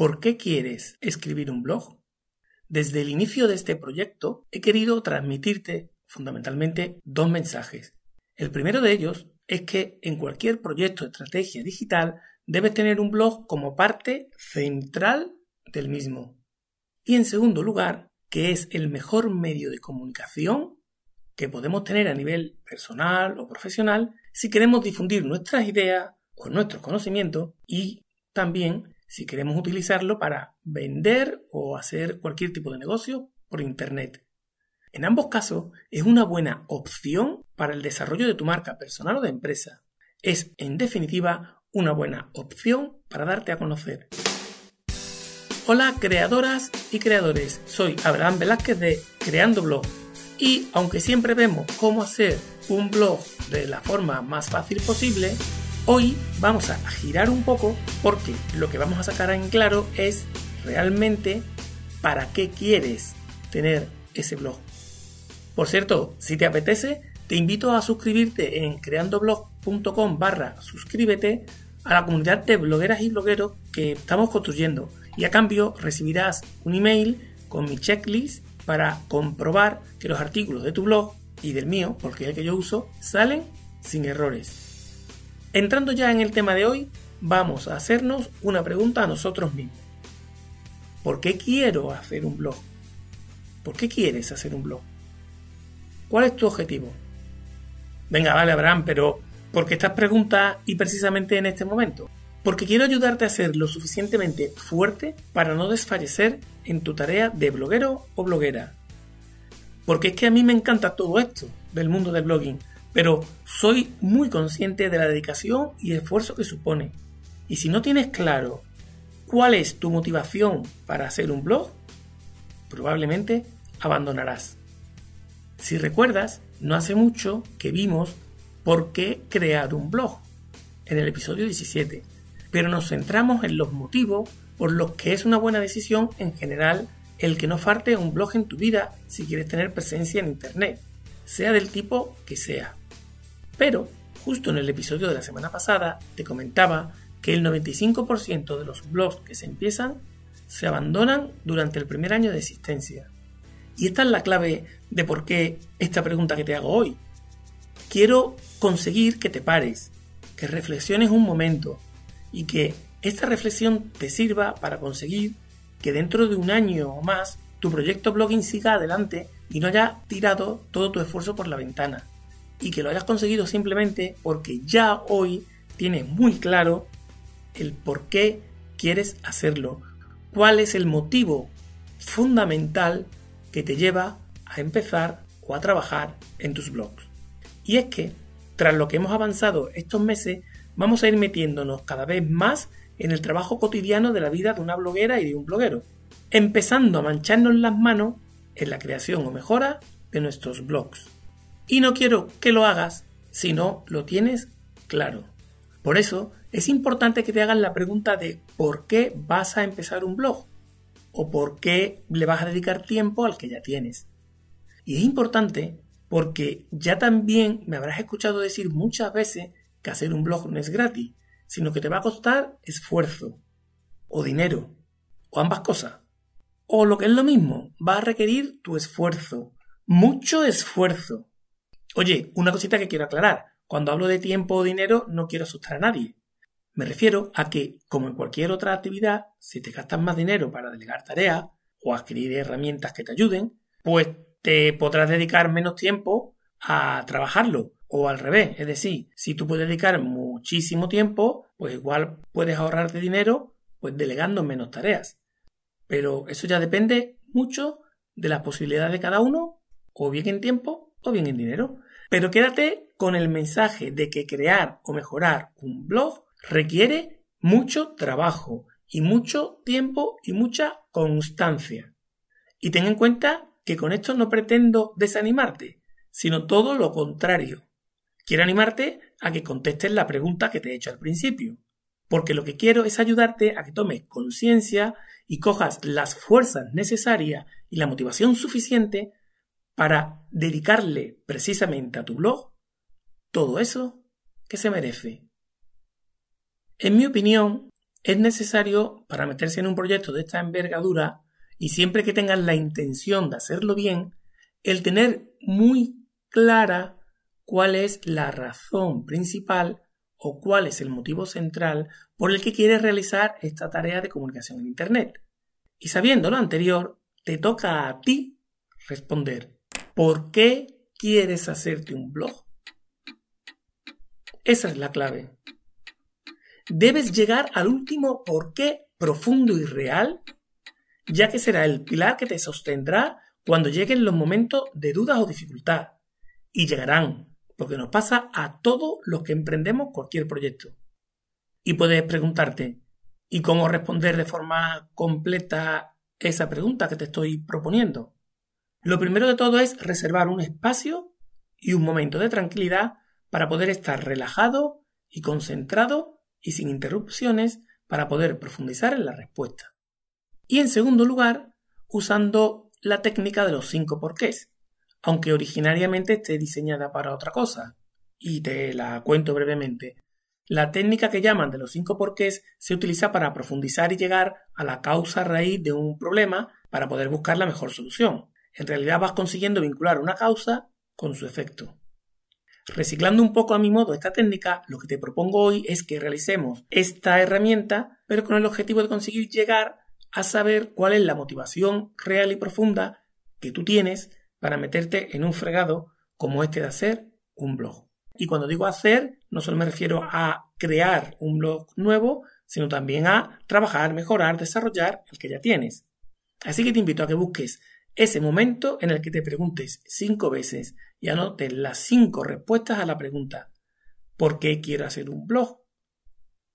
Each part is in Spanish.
¿Por qué quieres escribir un blog? Desde el inicio de este proyecto he querido transmitirte fundamentalmente dos mensajes. El primero de ellos es que en cualquier proyecto de estrategia digital debes tener un blog como parte central del mismo. Y en segundo lugar, que es el mejor medio de comunicación que podemos tener a nivel personal o profesional si queremos difundir nuestras ideas o nuestros conocimientos y también si queremos utilizarlo para vender o hacer cualquier tipo de negocio por Internet. En ambos casos es una buena opción para el desarrollo de tu marca personal o de empresa. Es, en definitiva, una buena opción para darte a conocer. Hola creadoras y creadores, soy Abraham Velázquez de Creando Blog y aunque siempre vemos cómo hacer un blog de la forma más fácil posible, hoy vamos a girar un poco porque lo que vamos a sacar en claro es realmente para qué quieres tener ese blog. Por cierto, si te apetece, te invito a suscribirte en creandoblog.com barra suscríbete a la comunidad de blogueras y blogueros que estamos construyendo y a cambio recibirás un email con mi checklist para comprobar que los artículos de tu blog y del mío, porque es el que yo uso, salen sin errores. Entrando ya en el tema de hoy, vamos a hacernos una pregunta a nosotros mismos. ¿Por qué quiero hacer un blog? ¿Por qué quieres hacer un blog? ¿Cuál es tu objetivo? Venga, vale, Abraham, pero ¿por qué estas preguntas y precisamente en este momento? Porque quiero ayudarte a ser lo suficientemente fuerte para no desfallecer en tu tarea de bloguero o bloguera. Porque es que a mí me encanta todo esto del mundo del blogging, pero soy muy consciente de la dedicación y esfuerzo que supone. Y si no tienes claro cuál es tu motivación para hacer un blog, probablemente abandonarás. Si recuerdas, no hace mucho que vimos por qué crear un blog en el episodio 17, pero nos centramos en los motivos por los que es una buena decisión en general el que no falte un blog en tu vida si quieres tener presencia en Internet, sea del tipo que sea. Pero, justo en el episodio de la semana pasada, te comentaba que el 95% de los blogs que se empiezan se abandonan durante el primer año de existencia. Y esta es la clave de por qué esta pregunta que te hago hoy. Quiero conseguir que te pares, que reflexiones un momento y que esta reflexión te sirva para conseguir que dentro de un año o más tu proyecto blogging siga adelante y no haya tirado todo tu esfuerzo por la ventana y que lo hayas conseguido simplemente porque ya hoy tienes muy claro el por qué quieres hacerlo, cuál es el motivo fundamental que te lleva a empezar o a trabajar en tus blogs. Y es que, tras lo que hemos avanzado estos meses, vamos a ir metiéndonos cada vez más en el trabajo cotidiano de la vida de una bloguera y de un bloguero, empezando a mancharnos las manos en la creación o mejora de nuestros blogs. Y no quiero que lo hagas si no lo tienes claro. Por eso es importante que te hagas la pregunta de ¿por qué vas a empezar un blog? o por qué le vas a dedicar tiempo al que ya tienes. Y es importante porque ya también me habrás escuchado decir muchas veces que hacer un blog no es gratis, sino que te va a costar esfuerzo, o dinero, o ambas cosas. O lo que es lo mismo, va a requerir tu esfuerzo, mucho esfuerzo. Oye, una cosita que quiero aclarar. Cuando hablo de tiempo o dinero no quiero asustar a nadie. Me refiero a que, como en cualquier otra actividad, si te gastas más dinero para delegar tareas o adquirir herramientas que te ayuden, pues te podrás dedicar menos tiempo a trabajarlo. O al revés, es decir, si tú puedes dedicar muchísimo tiempo, pues igual puedes ahorrarte dinero pues delegando menos tareas. Pero eso ya depende mucho de las posibilidades de cada uno, o bien en tiempo o bien en dinero. Pero quédate con el mensaje de que crear o mejorar un blog requiere mucho trabajo y mucho tiempo y mucha constancia. Y ten en cuenta que con esto no pretendo desanimarte, sino todo lo contrario. Quiero animarte a que contestes la pregunta que te he hecho al principio, porque lo que quiero es ayudarte a que tomes conciencia y cojas las fuerzas necesarias y la motivación suficiente para dedicarle precisamente a tu blog todo eso que se merece. En mi opinión, es necesario para meterse en un proyecto de esta envergadura y siempre que tengas la intención de hacerlo bien, el tener muy clara cuál es la razón principal o cuál es el motivo central por el que quieres realizar esta tarea de comunicación en Internet. Y sabiendo lo anterior, te toca a ti responder ¿por qué quieres hacerte un blog? Esa es la clave. Debes llegar al último por qué profundo y real, ya que será el pilar que te sostendrá cuando lleguen los momentos de dudas o dificultad. Y llegarán, porque nos pasa a todos los que emprendemos cualquier proyecto. Y puedes preguntarte, ¿y cómo responder de forma completa esa pregunta que te estoy proponiendo? Lo primero de todo es reservar un espacio y un momento de tranquilidad para poder estar relajado y concentrado y sin interrupciones para poder profundizar en la respuesta. Y en segundo lugar, usando la técnica de los cinco porqués, aunque originariamente esté diseñada para otra cosa, y te la cuento brevemente. La técnica que llaman de los cinco porqués se utiliza para profundizar y llegar a la causa raíz de un problema para poder buscar la mejor solución. En realidad vas consiguiendo vincular una causa con su efecto. Reciclando un poco a mi modo esta técnica, lo que te propongo hoy es que realicemos esta herramienta, pero con el objetivo de conseguir llegar a saber cuál es la motivación real y profunda que tú tienes para meterte en un fregado como este de hacer un blog. Y cuando digo hacer, no solo me refiero a crear un blog nuevo, sino también a trabajar, mejorar, desarrollar el que ya tienes. Así que te invito a que busques ese momento en el que te preguntes cinco veces y anotes las cinco respuestas a la pregunta ¿Por qué quiero hacer un blog?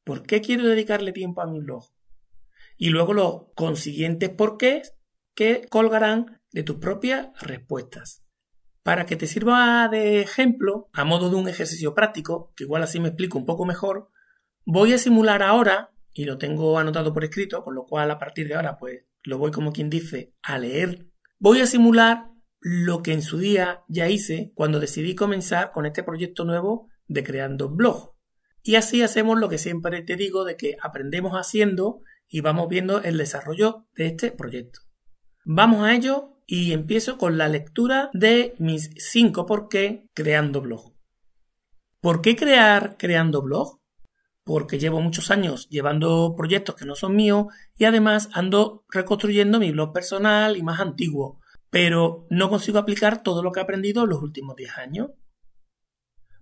¿Por qué quiero dedicarle tiempo a mi blog? Y luego los consiguientes porqués que colgarán de tus propias respuestas. Para que te sirva de ejemplo, a modo de un ejercicio práctico, que igual así me explico un poco mejor, voy a simular ahora, y lo tengo anotado por escrito, con lo cual a partir de ahora pues lo voy como quien dice a leer Voy a simular lo que en su día ya hice cuando decidí comenzar con este proyecto nuevo de creando blog. Y así hacemos lo que siempre te digo de que aprendemos haciendo y vamos viendo el desarrollo de este proyecto. Vamos a ello y empiezo con la lectura de mis 5 por qué creando blog. ¿Por qué crear creando blog? Porque llevo muchos años llevando proyectos que no son míos y además ando reconstruyendo mi blog personal y más antiguo, pero no consigo aplicar todo lo que he aprendido en los últimos 10 años.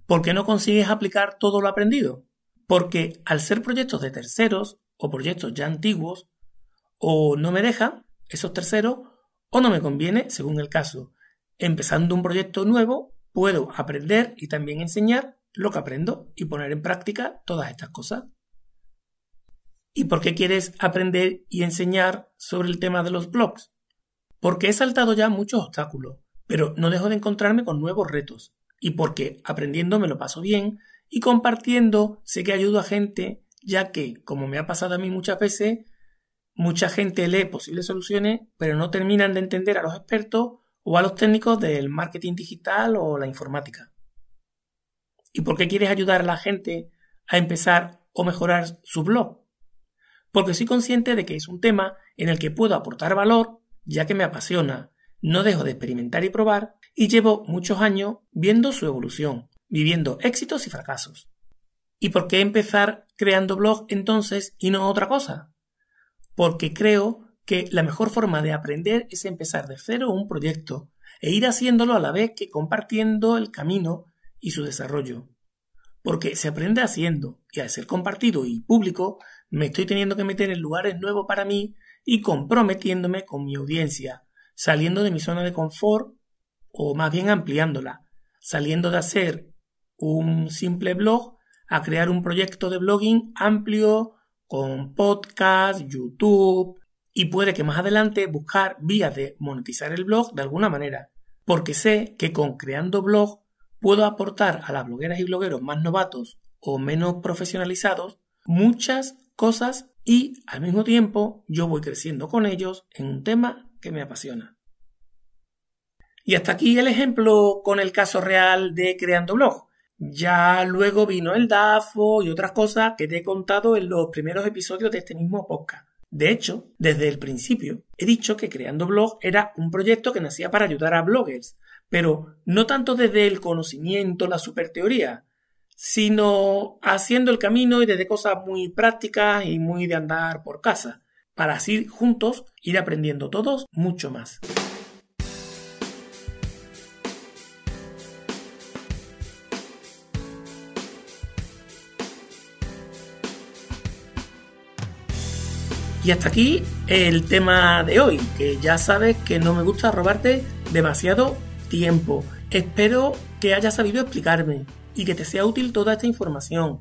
¿Por qué no consigues aplicar todo lo aprendido? Porque al ser proyectos de terceros o proyectos ya antiguos, o no me dejan esos terceros, o no me conviene, según el caso. Empezando un proyecto nuevo, puedo aprender y también enseñar lo que aprendo y poner en práctica todas estas cosas. ¿Y por qué quieres aprender y enseñar sobre el tema de los blogs? Porque he saltado ya muchos obstáculos, pero no dejo de encontrarme con nuevos retos. Y porque aprendiendo me lo paso bien y compartiendo sé que ayudo a gente, ya que, como me ha pasado a mí muchas veces, mucha gente lee posibles soluciones, pero no terminan de entender a los expertos o a los técnicos del marketing digital o la informática. ¿Y por qué quieres ayudar a la gente a empezar o mejorar su blog? Porque soy consciente de que es un tema en el que puedo aportar valor, ya que me apasiona, no dejo de experimentar y probar, y llevo muchos años viendo su evolución, viviendo éxitos y fracasos. ¿Y por qué empezar creando blog entonces y no otra cosa? Porque creo que la mejor forma de aprender es empezar de cero un proyecto e ir haciéndolo a la vez que compartiendo el camino y su desarrollo. Porque se aprende haciendo y al ser compartido y público me estoy teniendo que meter en lugares nuevos para mí y comprometiéndome con mi audiencia, saliendo de mi zona de confort o más bien ampliándola, saliendo de hacer un simple blog a crear un proyecto de blogging amplio con podcast, YouTube y puede que más adelante buscar vías de monetizar el blog de alguna manera, porque sé que con creando blog puedo aportar a las blogueras y blogueros más novatos o menos profesionalizados muchas cosas y al mismo tiempo yo voy creciendo con ellos en un tema que me apasiona. Y hasta aquí el ejemplo con el caso real de Creando Blog. Ya luego vino el DAFO y otras cosas que te he contado en los primeros episodios de este mismo podcast. De hecho, desde el principio he dicho que Creando Blog era un proyecto que nacía para ayudar a bloggers, pero no tanto desde el conocimiento, la superteoría, sino haciendo el camino y desde cosas muy prácticas y muy de andar por casa, para así juntos ir aprendiendo todos mucho más. Y hasta aquí el tema de hoy, que ya sabes que no me gusta robarte demasiado tiempo. Espero que hayas sabido explicarme y que te sea útil toda esta información.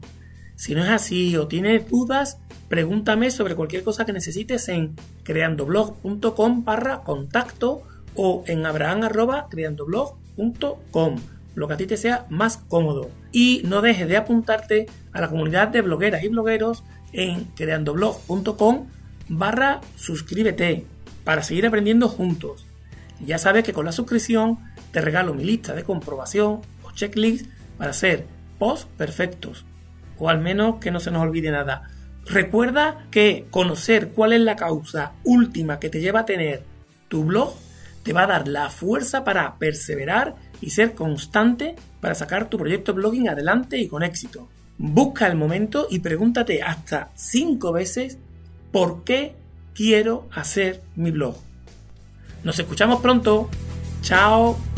Si no es así o tienes dudas, pregúntame sobre cualquier cosa que necesites en creandoblog.com barra contacto o en abraham.creandoblog.com, lo que a ti te sea más cómodo. Y no dejes de apuntarte a la comunidad de blogueras y blogueros en creandoblog.com barra suscríbete para seguir aprendiendo juntos. ya sabes que con la suscripción te regalo mi lista de comprobación o checklist para hacer posts perfectos. O al menos que no se nos olvide nada. Recuerda que conocer cuál es la causa última que te lleva a tener tu blog te va a dar la fuerza para perseverar y ser constante para sacar tu proyecto blogging adelante y con éxito. Busca el momento y pregúntate hasta 5 veces por qué quiero hacer mi blog. Nos escuchamos pronto. Chao.